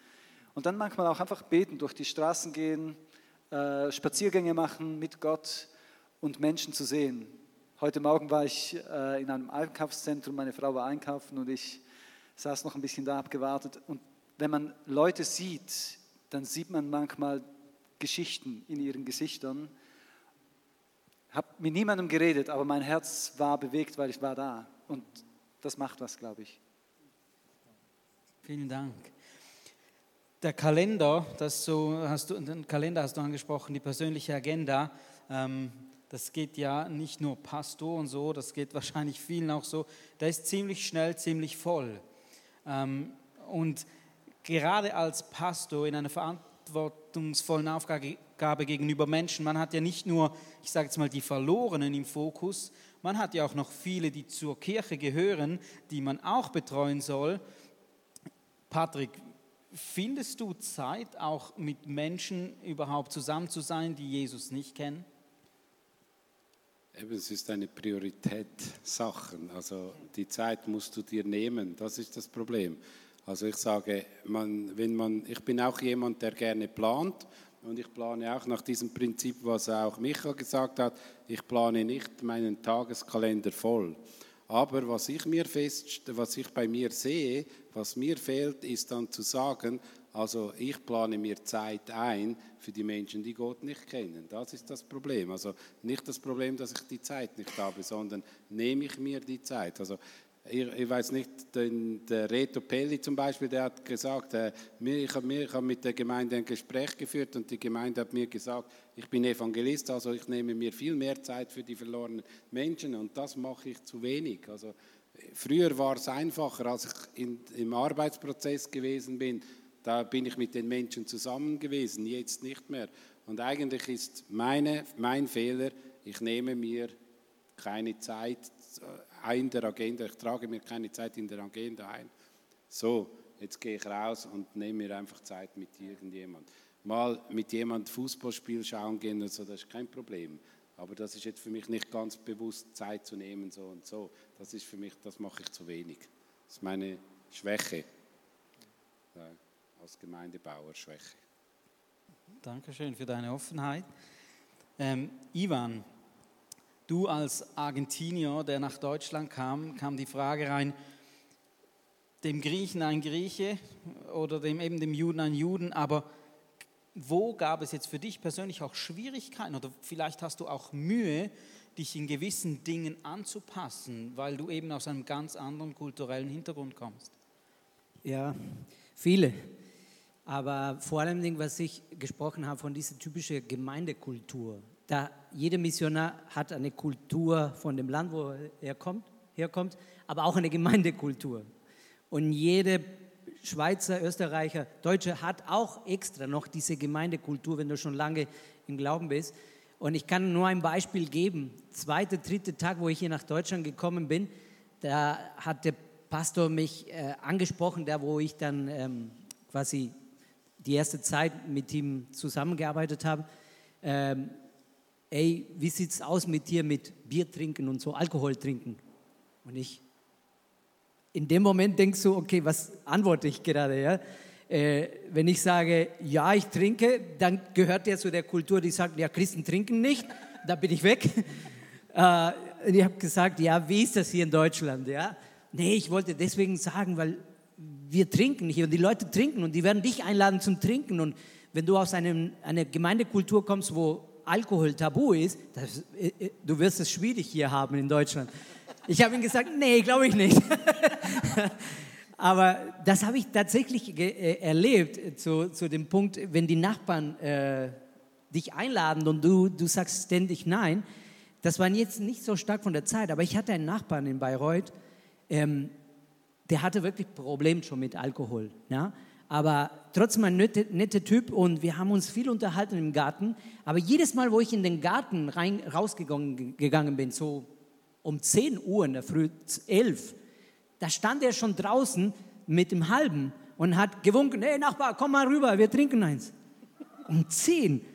F: Und dann manchmal auch einfach beten, durch die Straßen gehen, äh, Spaziergänge machen mit Gott und Menschen zu sehen. Heute Morgen war ich in einem Einkaufszentrum, meine Frau war einkaufen und ich saß noch ein bisschen da, abgewartet. Und wenn man Leute sieht, dann sieht man manchmal Geschichten in ihren Gesichtern. Ich habe mit niemandem geredet, aber mein Herz war bewegt, weil ich war da. Und das macht was, glaube ich.
B: Vielen Dank der Kalender, das so hast du, den Kalender hast du angesprochen, die persönliche Agenda, ähm, das geht ja nicht nur Pastor und so, das geht wahrscheinlich vielen auch so, der ist ziemlich schnell, ziemlich voll. Ähm, und gerade als Pastor in einer verantwortungsvollen Aufgabe gegenüber Menschen, man hat ja nicht nur, ich sage jetzt mal, die Verlorenen im Fokus, man hat ja auch noch viele, die zur Kirche gehören, die man auch betreuen soll. Patrick, Findest du Zeit, auch mit Menschen überhaupt zusammen zu sein, die Jesus nicht kennen?
C: Eben, es ist eine Priorität Sachen. Also die Zeit musst du dir nehmen. Das ist das Problem. Also ich sage, man, wenn man, ich bin auch jemand, der gerne plant und ich plane auch nach diesem Prinzip, was auch Micha gesagt hat. Ich plane nicht meinen Tageskalender voll. Aber was ich mir fest, was ich bei mir sehe, was mir fehlt, ist dann zu sagen, also ich plane mir Zeit ein für die Menschen, die Gott nicht kennen. Das ist das Problem. Also nicht das Problem, dass ich die Zeit nicht habe, sondern nehme ich mir die Zeit. Also ich, ich weiß nicht, der Reto Pelli zum Beispiel, der hat gesagt, äh, ich habe hab mit der Gemeinde ein Gespräch geführt und die Gemeinde hat mir gesagt, ich bin Evangelist, also ich nehme mir viel mehr Zeit für die verlorenen Menschen und das mache ich zu wenig. Also früher war es einfacher, als ich in, im Arbeitsprozess gewesen bin, da bin ich mit den Menschen zusammen gewesen, jetzt nicht mehr. Und eigentlich ist meine, mein Fehler, ich nehme mir keine Zeit in der Agenda, ich trage mir keine Zeit in der Agenda ein. So, jetzt gehe ich raus und nehme mir einfach Zeit mit irgendjemand. Mal mit jemand Fußballspiel schauen gehen und so, das ist kein Problem. Aber das ist jetzt für mich nicht ganz bewusst, Zeit zu nehmen, so und so. Das ist für mich, das mache ich zu wenig. Das ist meine Schwäche. Ja, als Gemeindebauer Schwäche.
B: Dankeschön für deine Offenheit. Ähm, Ivan, du als Argentinier, der nach Deutschland kam, kam die Frage rein, dem Griechen ein Grieche oder dem, eben dem Juden ein Juden, aber wo gab es jetzt für dich persönlich auch Schwierigkeiten oder vielleicht hast du auch Mühe, dich in gewissen Dingen anzupassen, weil du eben aus einem ganz anderen kulturellen Hintergrund kommst?
E: Ja, viele. Aber vor allem, was ich gesprochen habe von dieser typischen Gemeindekultur. Da jeder Missionar hat eine Kultur von dem Land, wo er kommt, herkommt, aber auch eine Gemeindekultur. Und jede Schweizer, Österreicher, Deutsche hat auch extra noch diese Gemeindekultur, wenn du schon lange im Glauben bist. Und ich kann nur ein Beispiel geben. Zweiter, dritter Tag, wo ich hier nach Deutschland gekommen bin, da hat der Pastor mich äh, angesprochen, da wo ich dann ähm, quasi die erste Zeit mit ihm zusammengearbeitet habe. Ähm, ey, wie sieht es aus mit dir mit Bier trinken und so Alkohol trinken? Und ich, in dem Moment denkst du, okay, was antworte ich gerade? Ja? Äh, wenn ich sage, ja, ich trinke, dann gehört der zu der Kultur, die sagt, ja, Christen trinken nicht, da bin ich weg. (laughs) äh, ich habe gesagt, ja, wie ist das hier in Deutschland? Ja? Nee, ich wollte deswegen sagen, weil wir trinken hier und die Leute trinken und die werden dich einladen zum Trinken. Und wenn du aus einem, einer Gemeindekultur kommst, wo Alkohol tabu ist, das, äh, äh, du wirst es schwierig hier haben in Deutschland. Ich habe ihm gesagt, nee, glaube ich nicht. (laughs) Aber das habe ich tatsächlich äh, erlebt, zu, zu dem Punkt, wenn die Nachbarn äh, dich einladen und du, du sagst ständig nein. Das war jetzt nicht so stark von der Zeit, aber ich hatte einen Nachbarn in Bayreuth, ähm, der hatte wirklich Probleme schon mit Alkohol. Ja? Aber trotzdem ein netter, netter Typ und wir haben uns viel unterhalten im Garten. Aber jedes Mal, wo ich in den Garten rein, rausgegangen gegangen bin, so um 10 Uhr in der Früh, 11 da stand er schon draußen mit dem Halben und hat gewunken, hey Nachbar, komm mal rüber, wir trinken eins. Um zehn.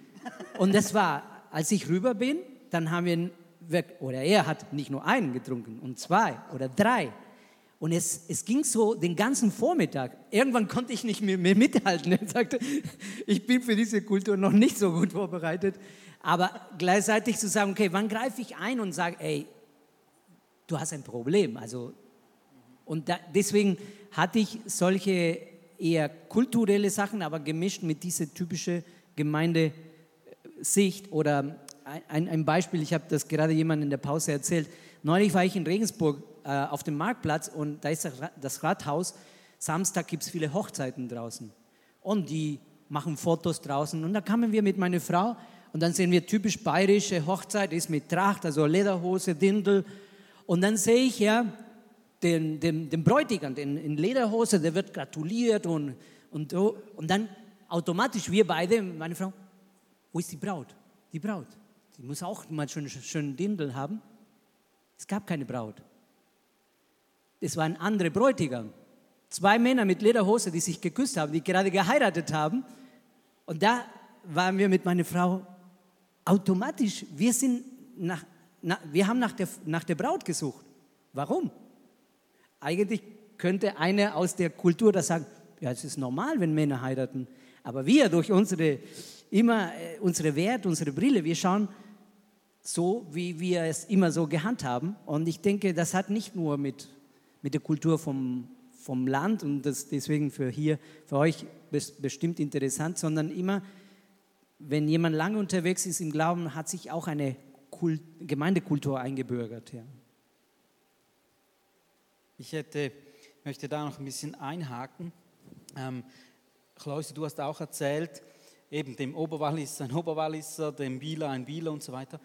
E: Und das war, als ich rüber bin, dann haben wir, oder er hat nicht nur einen getrunken, und zwei oder drei. Und es, es ging so den ganzen Vormittag. Irgendwann konnte ich nicht mehr, mehr mithalten. Er sagte, (laughs) ich bin für diese Kultur noch nicht so gut vorbereitet. Aber gleichzeitig zu sagen, okay, wann greife ich ein und sage, ey, du hast ein Problem. Also und da, deswegen hatte ich solche eher kulturelle Sachen, aber gemischt mit dieser typischen Gemeindesicht. Oder ein, ein Beispiel, ich habe das gerade jemandem in der Pause erzählt. Neulich war ich in Regensburg äh, auf dem Marktplatz und da ist das Rathaus. Samstag gibt es viele Hochzeiten draußen. Und die machen Fotos draußen. Und da kamen wir mit meiner Frau und dann sehen wir typisch bayerische Hochzeit, ist mit Tracht, also Lederhose, Dindel. Und dann sehe ich ja, den, den, den Bräutigam den, in Lederhose, der wird gratuliert und, und, und dann automatisch wir beide, meine Frau, wo ist die Braut? Die Braut. Die muss auch mal schön, schön Dindel haben. Es gab keine Braut. Es war ein anderer Bräutigam. Zwei Männer mit Lederhose, die sich geküsst haben, die gerade geheiratet haben. Und da waren wir mit meiner Frau automatisch, wir, sind nach, nach, wir haben nach der, nach der Braut gesucht. Warum? Eigentlich könnte einer aus der Kultur das sagen, ja, es ist normal, wenn Männer heiraten. Aber wir durch unsere, immer äh, unsere Wert, unsere Brille, wir schauen so, wie wir es immer so gehandhaben. Und ich denke, das hat nicht nur mit, mit der Kultur vom, vom Land und das deswegen für hier, für euch bestimmt interessant, sondern immer, wenn jemand lange unterwegs ist im Glauben, hat sich auch eine Kult, Gemeindekultur eingebürgert. Ja.
B: Ich hätte, möchte da noch ein bisschen einhaken. Ähm, Klaus, du hast auch erzählt, eben dem Oberwalliser ein Oberwalliser, dem Bieler ein Bieler und so weiter.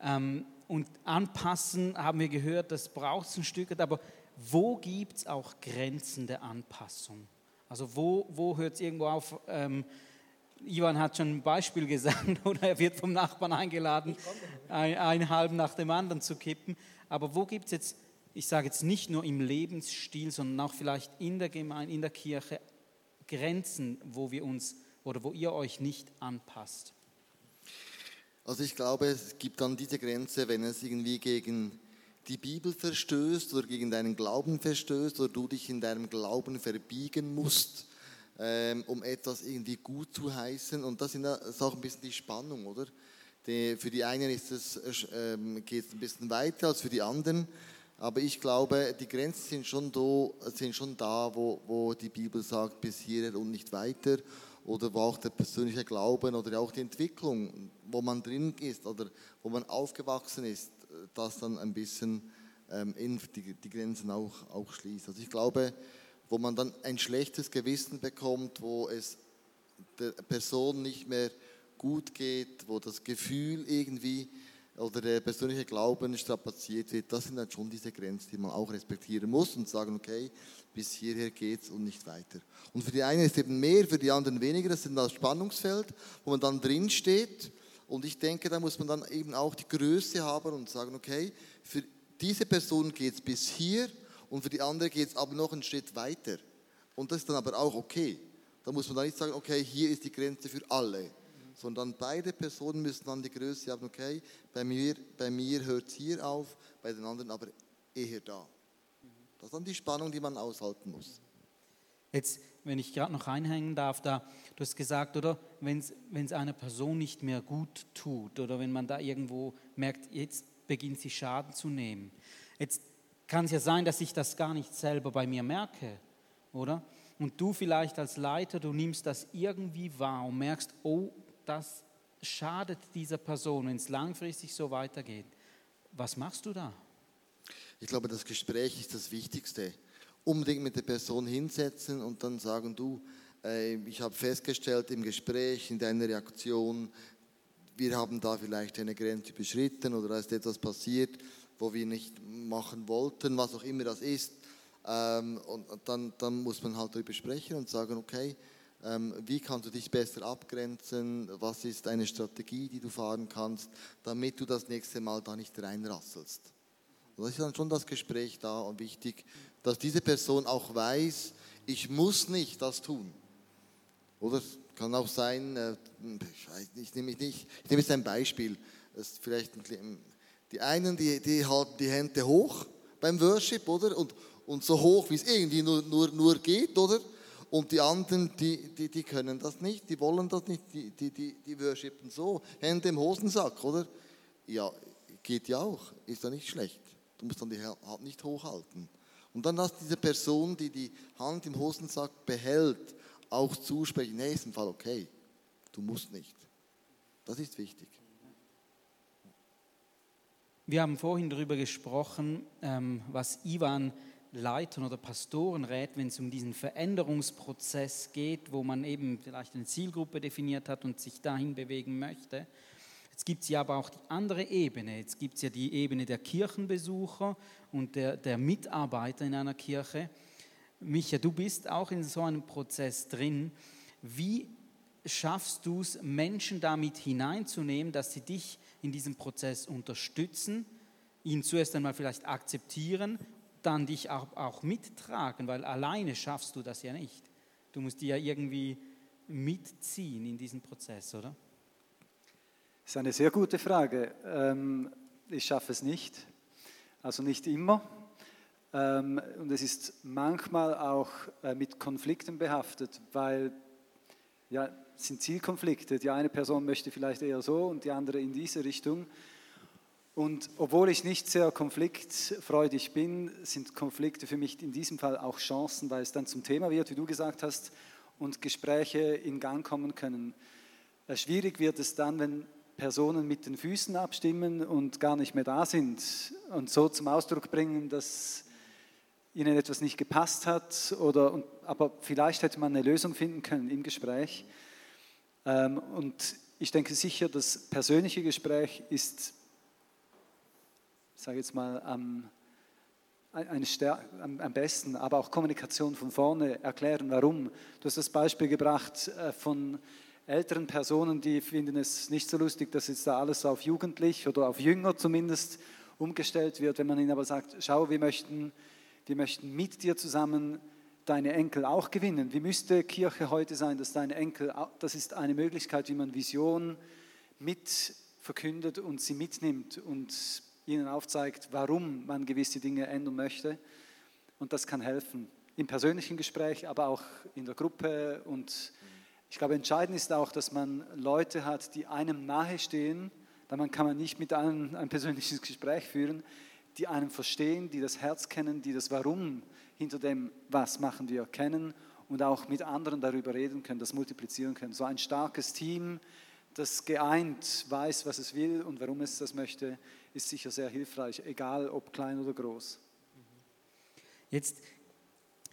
B: Ähm, und anpassen haben wir gehört, das braucht es ein Stück, aber wo gibt es auch Grenzen der Anpassung? Also wo, wo hört es irgendwo auf? Ähm, Ivan hat schon ein Beispiel gesagt, (laughs) oder er wird vom Nachbarn eingeladen, ein, einen halben nach dem anderen zu kippen. Aber wo gibt es jetzt ich sage jetzt nicht nur im Lebensstil, sondern auch vielleicht in der Gemeinde, in der Kirche, Grenzen, wo wir uns oder wo ihr euch nicht anpasst?
D: Also ich glaube, es gibt dann diese Grenze, wenn es irgendwie gegen die Bibel verstößt oder gegen deinen Glauben verstößt oder du dich in deinem Glauben verbiegen musst, ähm, um etwas irgendwie gut zu heißen. Und das ist auch ein bisschen die Spannung, oder? Die, für die einen ist es, ähm, geht es ein bisschen weiter als für die anderen. Aber ich glaube, die Grenzen sind schon, do, sind schon da, wo, wo die Bibel sagt, bis hierher und nicht weiter. Oder wo auch der persönliche Glauben oder auch die Entwicklung, wo man drin ist oder wo man aufgewachsen ist, das dann ein bisschen ähm, in die, die Grenzen auch, auch schließt. Also ich glaube, wo man dann ein schlechtes Gewissen bekommt, wo es der Person nicht mehr gut geht, wo das Gefühl irgendwie oder der persönliche Glauben strapaziert wird, das sind dann schon diese Grenzen, die man auch respektieren muss und sagen, okay, bis hierher geht's und nicht weiter. Und für die einen ist eben mehr, für die anderen weniger. Das ist das Spannungsfeld, wo man dann drin steht. Und ich denke, da muss man dann eben auch die Größe haben und sagen, okay, für diese Person geht es bis hier und für die andere geht es aber noch einen Schritt weiter. Und das ist dann aber auch okay. Da muss man dann nicht sagen, okay, hier ist die Grenze für alle sondern beide Personen müssen dann die Größe haben, okay, bei mir, bei mir hört es hier auf, bei den anderen aber eher da. Das ist dann die Spannung, die man aushalten muss.
B: Jetzt, wenn ich gerade noch einhängen darf, da, du hast gesagt, oder, wenn es einer Person nicht mehr gut tut oder wenn man da irgendwo merkt, jetzt beginnt sie Schaden zu nehmen. Jetzt kann es ja sein, dass ich das gar nicht selber bei mir merke, oder? und du vielleicht als Leiter, du nimmst das irgendwie wahr und merkst, oh, das schadet dieser Person, wenn es langfristig so weitergeht. Was machst du da?
D: Ich glaube, das Gespräch ist das Wichtigste. Unbedingt mit der Person hinsetzen und dann sagen, du, äh, ich habe festgestellt im Gespräch, in deiner Reaktion, wir haben da vielleicht eine Grenze überschritten oder da ist etwas passiert, wo wir nicht machen wollten, was auch immer das ist. Ähm, und dann, dann muss man halt darüber sprechen und sagen, okay, ähm, wie kannst du dich besser abgrenzen, was ist eine Strategie, die du fahren kannst, damit du das nächste Mal da nicht reinrasselst. Das ist dann schon das Gespräch da und wichtig, dass diese Person auch weiß, ich muss nicht das tun. Oder kann auch sein, äh, ich nehme, nicht, ich nehme jetzt ein Beispiel, das vielleicht die einen, die, die halten die Hände hoch beim Worship, oder? Und, und so hoch, wie es irgendwie nur, nur, nur geht, oder? Und die anderen, die, die, die können das nicht, die wollen das nicht, die, die, die, die worshipen so, Hände im Hosensack, oder? Ja, geht ja auch, ist ja nicht schlecht. Du musst dann die Hand nicht hochhalten. Und dann lass diese Person, die die Hand im Hosensack behält, auch zusprechen, nee, ist im Fall okay, du musst nicht. Das ist wichtig.
B: Wir haben vorhin darüber gesprochen, ähm, was Ivan Leitern oder Pastoren rät, wenn es um diesen Veränderungsprozess geht, wo man eben vielleicht eine Zielgruppe definiert hat und sich dahin bewegen möchte. Jetzt gibt es ja aber auch die andere Ebene. Jetzt gibt es ja die Ebene der Kirchenbesucher und der, der Mitarbeiter in einer Kirche. Micha, du bist auch in so einem Prozess drin. Wie schaffst du es, Menschen damit hineinzunehmen, dass sie dich in diesem Prozess unterstützen, ihn zuerst einmal vielleicht akzeptieren dann dich auch, auch mittragen, weil alleine schaffst du das ja nicht. Du musst die ja irgendwie mitziehen in diesen Prozess, oder?
F: Das ist eine sehr gute Frage. Ähm, ich schaffe es nicht, also nicht immer. Ähm, und es ist manchmal auch äh, mit Konflikten behaftet, weil ja, es sind Zielkonflikte. Die eine Person möchte vielleicht eher so und die andere in diese Richtung. Und obwohl ich nicht sehr konfliktfreudig bin, sind Konflikte für mich in diesem Fall auch Chancen, weil es dann zum Thema wird, wie du gesagt hast, und Gespräche in Gang kommen können. Äh, schwierig wird es dann, wenn Personen mit den Füßen abstimmen und gar nicht mehr da sind und so zum Ausdruck bringen, dass ihnen etwas nicht gepasst hat, oder, aber vielleicht hätte man eine Lösung finden können im Gespräch. Ähm, und ich denke sicher, das persönliche Gespräch ist sage jetzt mal, am, am besten, aber auch Kommunikation von vorne erklären, warum. Du hast das Beispiel gebracht äh, von älteren Personen, die finden es nicht so lustig, dass jetzt da alles auf Jugendlich oder auf Jünger zumindest umgestellt wird. Wenn man ihnen aber sagt, schau, wir möchten, wir möchten mit dir zusammen deine Enkel auch gewinnen. Wie müsste Kirche heute sein, dass deine Enkel, das ist eine Möglichkeit, wie man Vision mit verkündet und sie mitnimmt und ihnen aufzeigt, warum man gewisse Dinge ändern möchte. Und das kann helfen im persönlichen Gespräch, aber auch in der Gruppe. Und ich glaube, entscheidend ist auch, dass man Leute hat, die einem nahestehen. Dann kann man nicht mit allen ein persönliches Gespräch führen, die einem verstehen, die das Herz kennen, die das Warum hinter dem, was machen wir, kennen und auch mit anderen darüber reden können, das multiplizieren können. So ein starkes Team, das geeint weiß, was es will und warum es das möchte, ist sicher sehr hilfreich, egal ob klein oder groß.
B: Jetzt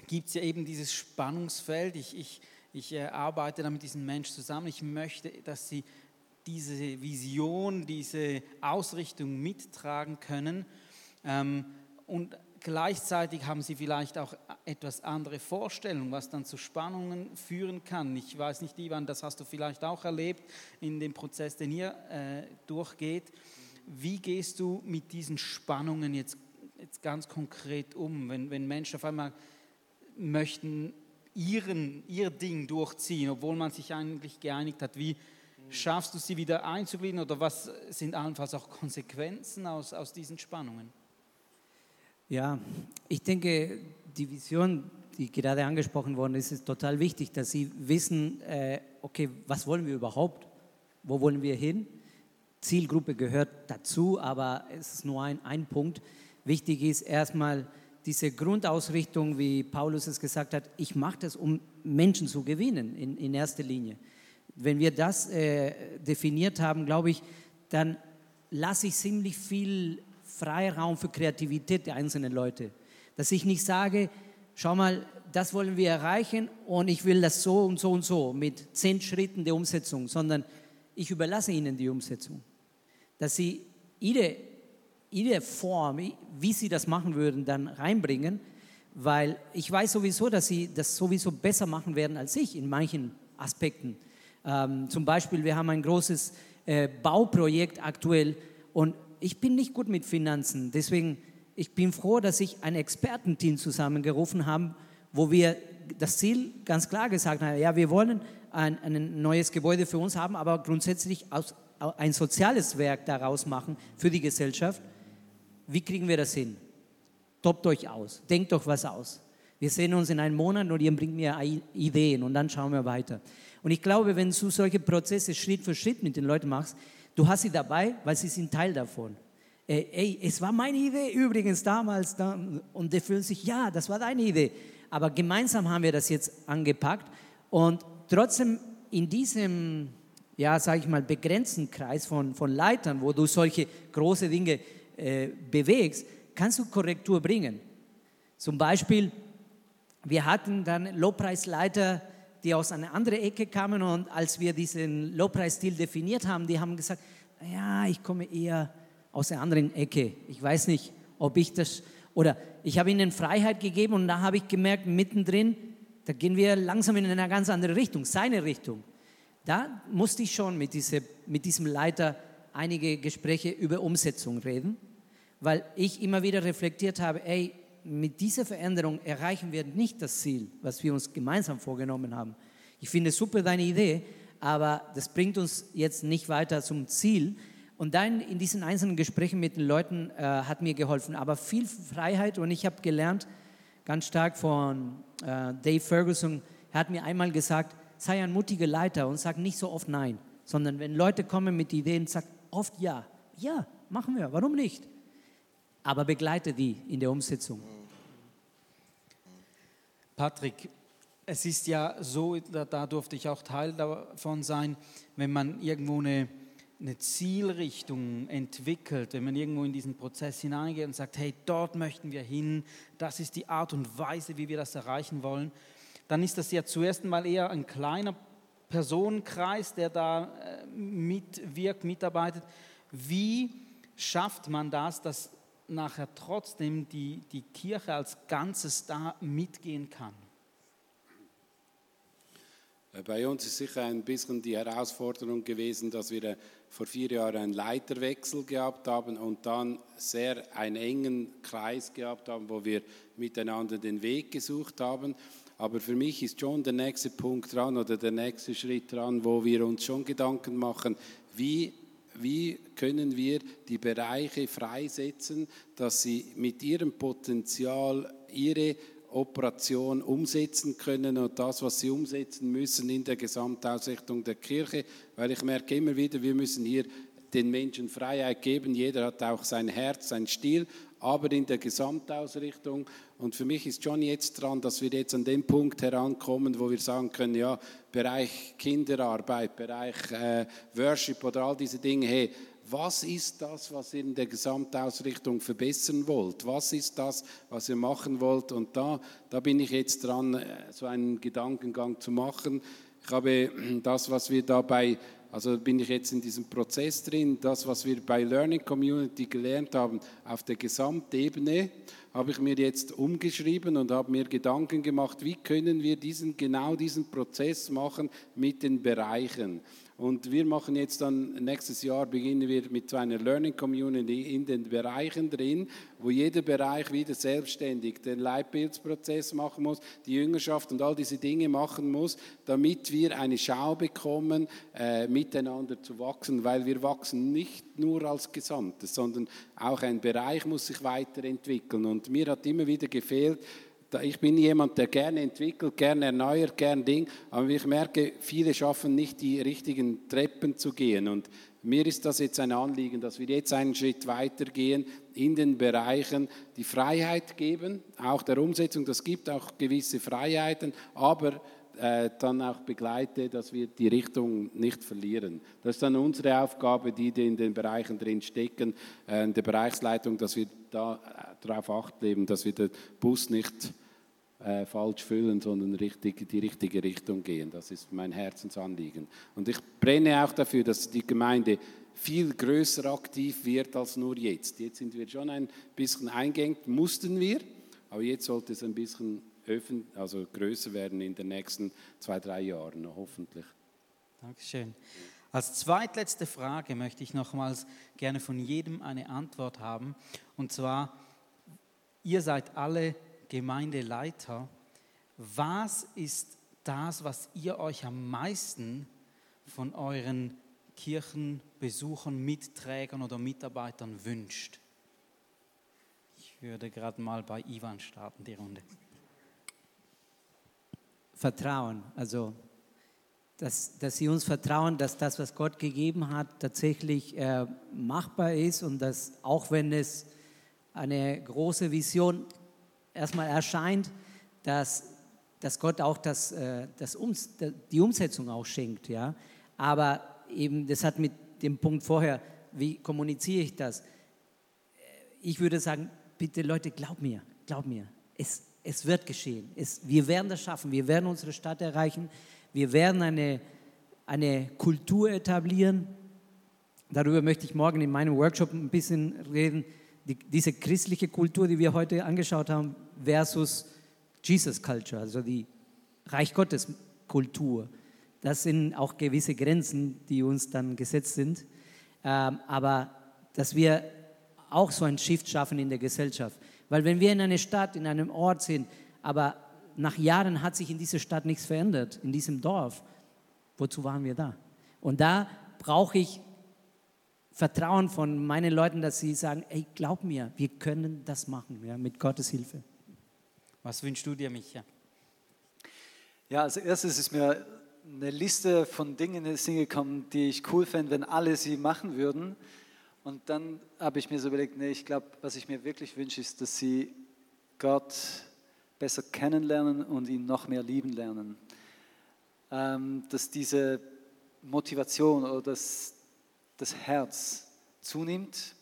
B: gibt es ja eben dieses Spannungsfeld. Ich, ich, ich äh, arbeite da mit diesen Menschen zusammen. Ich möchte, dass sie diese Vision, diese Ausrichtung mittragen können. Ähm, und gleichzeitig haben sie vielleicht auch etwas andere Vorstellungen, was dann zu Spannungen führen kann. Ich weiß nicht, Ivan, das hast du vielleicht auch erlebt in dem Prozess, den ihr äh, durchgeht. Wie gehst du mit diesen Spannungen jetzt, jetzt ganz konkret um, wenn, wenn Menschen auf einmal möchten ihren, ihr Ding durchziehen, obwohl man sich eigentlich geeinigt hat? Wie schaffst du sie wieder einzugliedern oder was sind allenfalls auch Konsequenzen aus, aus diesen Spannungen?
E: Ja, ich denke, die Vision, die gerade angesprochen worden ist, ist total wichtig, dass sie wissen, äh, okay, was wollen wir überhaupt? Wo wollen wir hin? Zielgruppe gehört dazu, aber es ist nur ein, ein Punkt. Wichtig ist erstmal diese Grundausrichtung, wie Paulus es gesagt hat, ich mache das, um Menschen zu gewinnen in, in erster Linie. Wenn wir das äh, definiert haben, glaube ich, dann lasse ich ziemlich viel Freiraum für Kreativität der einzelnen Leute. Dass ich nicht sage, schau mal, das wollen wir erreichen und ich will das so und so und so mit zehn Schritten der Umsetzung, sondern ich überlasse ihnen die Umsetzung. Dass sie ihre, ihre Form, wie sie das machen würden, dann reinbringen, weil ich weiß sowieso, dass sie das sowieso besser machen werden als ich in manchen Aspekten. Ähm, zum Beispiel, wir haben ein großes äh, Bauprojekt aktuell und ich bin nicht gut mit Finanzen. Deswegen, ich bin froh, dass ich ein Expertenteam zusammengerufen habe, wo wir das Ziel ganz klar gesagt haben, ja, wir wollen ein, ein neues Gebäude für uns haben, aber grundsätzlich aus, ein soziales Werk daraus machen für die Gesellschaft. Wie kriegen wir das hin? Topt euch aus, denkt doch was aus. Wir sehen uns in einem Monat und ihr bringt mir Ideen und dann schauen wir weiter. Und ich glaube, wenn du solche Prozesse Schritt für Schritt mit den Leuten machst, du hast sie dabei, weil sie sind Teil davon. Ey, ey es war meine Idee übrigens damals. Da, und die fühlen sich, ja, das war deine Idee. Aber gemeinsam haben wir das jetzt angepackt. Und trotzdem in diesem, ja, sage ich mal, begrenzten Kreis von, von Leitern, wo du solche große Dinge äh, bewegst, kannst du Korrektur bringen. Zum Beispiel, wir hatten dann Lobpreisleiter, die aus einer anderen Ecke kamen und als wir diesen Lobpreisstil definiert haben, die haben gesagt, ja, ich komme eher aus einer anderen Ecke. Ich weiß nicht, ob ich das, oder ich habe ihnen Freiheit gegeben und da habe ich gemerkt, mittendrin, da gehen wir langsam in eine ganz andere Richtung, seine Richtung. Da musste ich schon mit, diese, mit diesem Leiter einige Gespräche über Umsetzung reden, weil ich immer wieder reflektiert habe, ey, mit dieser Veränderung erreichen wir nicht das Ziel, was wir uns gemeinsam vorgenommen haben. Ich finde super deine Idee, aber das bringt uns jetzt nicht weiter zum Ziel. Und dann in diesen einzelnen Gesprächen mit den Leuten äh, hat mir geholfen, aber viel Freiheit und ich habe gelernt, ganz stark von äh, Dave Ferguson, er hat mir einmal gesagt, sei ein mutiger Leiter und sag nicht so oft Nein, sondern wenn Leute kommen mit Ideen, sag oft Ja. Ja, machen wir, warum nicht? Aber begleite die in der Umsetzung.
B: Patrick, es ist ja so, da, da durfte ich auch Teil davon sein, wenn man irgendwo eine, eine Zielrichtung entwickelt, wenn man irgendwo in diesen Prozess hineingeht und sagt, hey, dort möchten wir hin, das ist die Art und Weise, wie wir das erreichen wollen, dann ist das ja zuerst einmal eher ein kleiner Personenkreis, der da äh, mitwirkt, mitarbeitet. Wie schafft man das, dass nachher trotzdem die, die Kirche als Ganzes da mitgehen kann?
C: Äh, bei uns ist sicher ein bisschen die Herausforderung gewesen, dass wir äh, vor vier Jahren einen Leiterwechsel gehabt haben und dann sehr einen engen Kreis gehabt haben, wo wir miteinander den Weg gesucht haben. Aber für mich ist schon der nächste Punkt dran oder der nächste Schritt dran, wo wir uns schon Gedanken machen, wie wie können wir die Bereiche freisetzen, dass sie mit ihrem Potenzial ihre Operation umsetzen können und das, was sie umsetzen müssen in der Gesamtausrichtung der Kirche, weil ich merke immer wieder, wir müssen hier den Menschen Freiheit geben. Jeder hat auch sein Herz, sein Stil, aber in der Gesamtausrichtung. Und für mich ist schon jetzt dran, dass wir jetzt an den Punkt herankommen, wo wir sagen können, ja, Bereich Kinderarbeit, Bereich äh, Worship oder all diese Dinge, hey, was ist das, was ihr in der Gesamtausrichtung verbessern wollt? Was ist das, was ihr machen wollt? Und da, da bin ich jetzt dran, äh, so einen Gedankengang zu machen. Ich habe das, was wir dabei also bin ich jetzt in diesem Prozess drin. Das, was wir bei Learning Community gelernt haben, auf der Gesamtebene, habe ich mir jetzt umgeschrieben und habe mir Gedanken gemacht, wie können wir diesen, genau diesen Prozess machen mit den Bereichen. Und wir machen jetzt dann, nächstes Jahr beginnen wir mit einer Learning Community in den Bereichen drin, wo jeder Bereich wieder selbstständig den Leitbildsprozess machen muss, die Jüngerschaft und all diese Dinge machen muss, damit wir eine Schau bekommen, äh, miteinander zu wachsen, weil wir wachsen nicht nur als Gesamtes, sondern auch ein Bereich muss sich weiterentwickeln. Und mir hat immer wieder gefehlt, ich bin jemand, der gerne entwickelt, gerne erneuert, gerne Ding, aber ich merke, viele schaffen nicht die richtigen Treppen zu gehen. Und mir ist das jetzt ein Anliegen, dass wir jetzt einen Schritt weitergehen in den Bereichen, die Freiheit geben, auch der Umsetzung. Das gibt auch gewisse Freiheiten, aber äh, dann auch begleite, dass wir die Richtung nicht verlieren. Das ist dann unsere Aufgabe, die in den Bereichen drin stecken, äh, in der Bereichsleitung, dass wir da äh, darauf acht leben, dass wir den Bus nicht äh, falsch füllen, sondern richtig, die richtige Richtung gehen. Das ist mein Herzensanliegen. Und ich brenne auch dafür, dass die Gemeinde viel größer aktiv wird als nur jetzt. Jetzt sind wir schon ein bisschen eingängig, mussten wir, aber jetzt sollte es ein bisschen öffn also größer werden in den nächsten zwei, drei Jahren, hoffentlich.
B: Dankeschön. Als zweitletzte Frage möchte ich nochmals gerne von jedem eine Antwort haben. Und zwar, ihr seid alle Gemeindeleiter, was ist das, was ihr euch am meisten von euren Kirchenbesuchern, Mitträgern oder Mitarbeitern wünscht? Ich würde gerade mal bei Ivan starten, die Runde.
E: Vertrauen, also dass, dass sie uns vertrauen, dass das, was Gott gegeben hat, tatsächlich äh, machbar ist und dass auch wenn es eine große Vision erstmal erscheint, dass, dass Gott auch das, äh, das Ums, die Umsetzung auch schenkt. Ja? Aber eben, das hat mit dem Punkt vorher, wie kommuniziere ich das? Ich würde sagen, bitte Leute, glaub mir, glaub mir, es, es wird geschehen. Es, wir werden das schaffen, wir werden unsere Stadt erreichen, wir werden eine, eine Kultur etablieren. Darüber möchte ich morgen in meinem Workshop ein bisschen reden die, diese christliche Kultur, die wir heute angeschaut haben, versus Jesus Culture, also die Reich Gottes Kultur. Das sind auch gewisse Grenzen, die uns dann gesetzt sind. Ähm, aber dass wir auch so ein Shift schaffen in der Gesellschaft. Weil wenn wir in einer Stadt, in einem Ort sind, aber nach Jahren hat sich in dieser Stadt nichts verändert, in diesem Dorf, wozu waren wir da? Und da brauche ich Vertrauen von meinen Leuten, dass sie sagen, ey, glaub mir, wir können das machen, ja, mit Gottes Hilfe.
B: Was wünschst du dir, Micha?
F: Ja, als erstes ist mir eine Liste von Dingen in den Sinn gekommen, die ich cool fände, wenn alle sie machen würden. Und dann habe ich mir so überlegt, nee, ich glaube, was ich mir wirklich wünsche, ist, dass sie Gott besser kennenlernen und ihn noch mehr lieben lernen. Ähm, dass diese Motivation oder das, das Herz zunimmt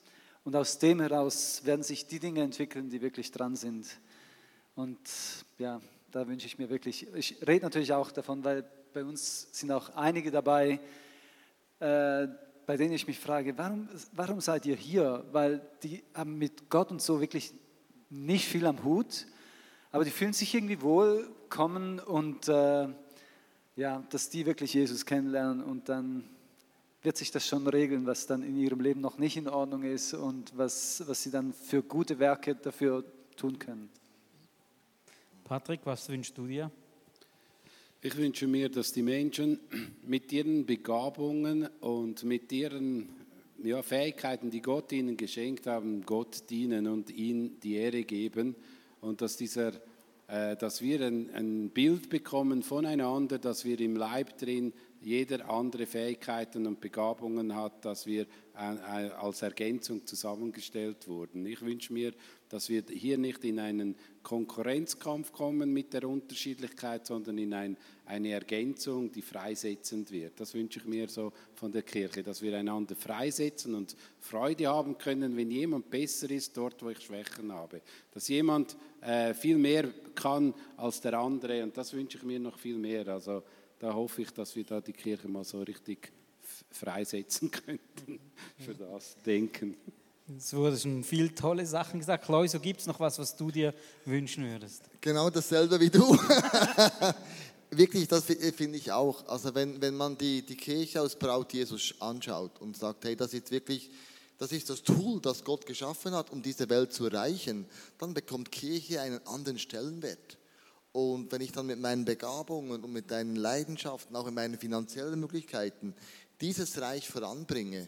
F: und aus dem heraus werden sich die Dinge entwickeln, die wirklich dran sind. Und ja, da wünsche ich mir wirklich, ich rede natürlich auch davon, weil bei uns sind auch einige dabei, äh, bei denen ich mich frage, warum, warum seid ihr hier? Weil die haben mit Gott und so wirklich nicht viel am Hut, aber die fühlen sich irgendwie wohl, kommen und äh, ja, dass die wirklich Jesus kennenlernen und dann wird sich das schon regeln, was dann in ihrem Leben noch nicht in Ordnung ist und was, was sie dann für gute Werke dafür tun können.
B: Patrick, was wünschst du dir?
C: Ich wünsche mir, dass die Menschen mit ihren Begabungen und mit ihren ja, Fähigkeiten, die Gott ihnen geschenkt haben, Gott dienen und ihm die Ehre geben und dass dieser äh, dass wir ein, ein Bild bekommen voneinander, dass wir im Leib drin jeder andere Fähigkeiten und Begabungen hat, dass wir äh, äh, als Ergänzung zusammengestellt wurden. Ich wünsche mir, dass wir hier nicht in einen Konkurrenzkampf kommen mit der Unterschiedlichkeit, sondern in ein, eine Ergänzung, die freisetzend wird. Das wünsche ich mir so von der Kirche, dass wir einander freisetzen und Freude haben können, wenn jemand besser ist dort, wo ich Schwächen habe. Dass jemand äh, viel mehr kann als der andere und das wünsche ich mir noch viel mehr. Also da hoffe ich, dass wir da die Kirche mal so richtig freisetzen (laughs) könnten für das Denken.
B: Es wurden schon viele tolle Sachen gesagt. Chloe, gibt es noch was, was du dir wünschen würdest?
D: Genau dasselbe wie du. (laughs) Wirklich, das finde ich auch. Also wenn, wenn man die, die Kirche aus Braut Jesus anschaut und sagt, hey, das ist wirklich, das ist das Tool, das Gott geschaffen hat, um diese Welt zu erreichen, dann bekommt Kirche einen anderen Stellenwert. Und wenn ich dann mit meinen Begabungen und mit meinen Leidenschaften, auch in meinen finanziellen Möglichkeiten, dieses Reich voranbringe,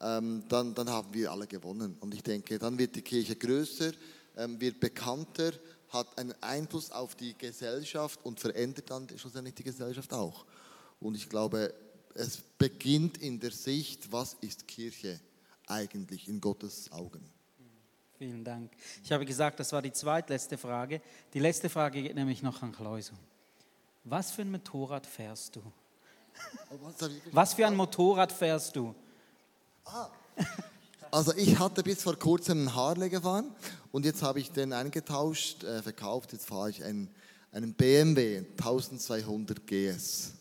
D: ähm, dann, dann haben wir alle gewonnen. Und ich denke, dann wird die Kirche größer, ähm, wird bekannter, hat einen Einfluss auf die Gesellschaft und verändert dann schlussendlich die Gesellschaft auch. Und ich glaube, es beginnt in der Sicht, was ist Kirche eigentlich in Gottes Augen.
B: Vielen Dank. Ich habe gesagt, das war die zweitletzte Frage. Die letzte Frage geht nämlich noch an Kleusel. Was für ein Motorrad fährst du? Was für ein Motorrad fährst du?
D: Also ich hatte bis vor kurzem einen Harley gefahren und jetzt habe ich den eingetauscht, äh, verkauft. Jetzt fahre ich einen, einen BMW 1200 GS.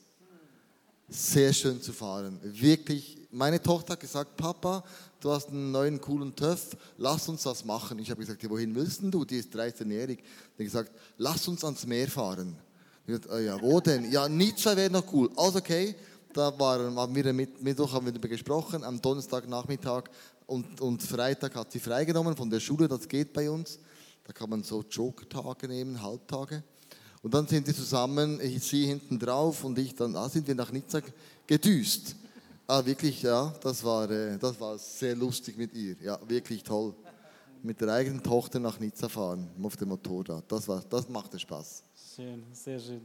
D: Sehr schön zu fahren. Wirklich, meine Tochter hat gesagt, Papa, du hast einen neuen coolen TÜV, lass uns das machen. Ich habe gesagt, ja, wohin willst du? Die ist 13-jährig. Die hat gesagt, lass uns ans Meer fahren. Ich gesagt, oh ja, wo denn? Ja, Nizza wäre noch cool. Also okay, da waren, haben wir mit, Mittwoch haben wir darüber gesprochen, am Donnerstagnachmittag und, und Freitag hat sie freigenommen von der Schule, das geht bei uns. Da kann man so Joker-Tage nehmen, Halbtage. Und dann sind die zusammen, ich, sie hinten drauf und ich dann, da sind wir nach Nizza gedüst. Ah, wirklich, ja, das war, äh, das war sehr lustig mit ihr. Ja, wirklich toll. Mit der eigenen Tochter nach Nizza fahren, auf dem Motorrad. Das, war, das machte Spaß.
B: Schön, sehr schön.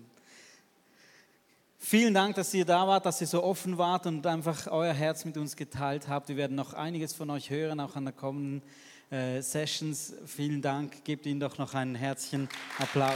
B: Vielen Dank, dass ihr da wart, dass ihr so offen wart und einfach euer Herz mit uns geteilt habt. Wir werden noch einiges von euch hören, auch an der kommenden äh, Sessions. Vielen Dank. Gebt ihnen doch noch einen herzlichen Applaus.